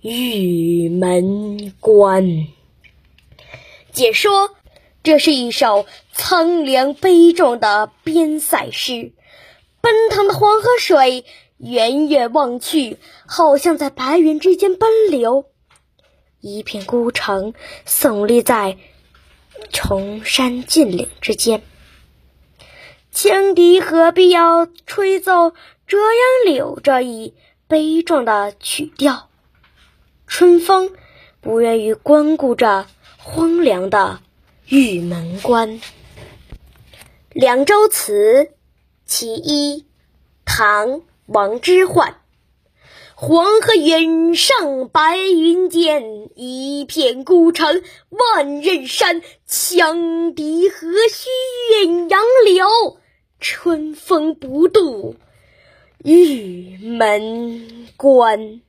玉门关。解说：这是一首苍凉悲壮的边塞诗。奔腾的黄河水，远远望去，好像在白云之间奔流。一片孤城耸立在崇山峻岭之间。羌笛何必要吹奏折杨柳这一悲壮的曲调？春风不愿意光顾着荒凉的玉门关。《凉州词·其一》唐·王之涣。黄河远上白云间，一片孤城万仞山。羌笛何须怨杨柳，春风不度玉门关。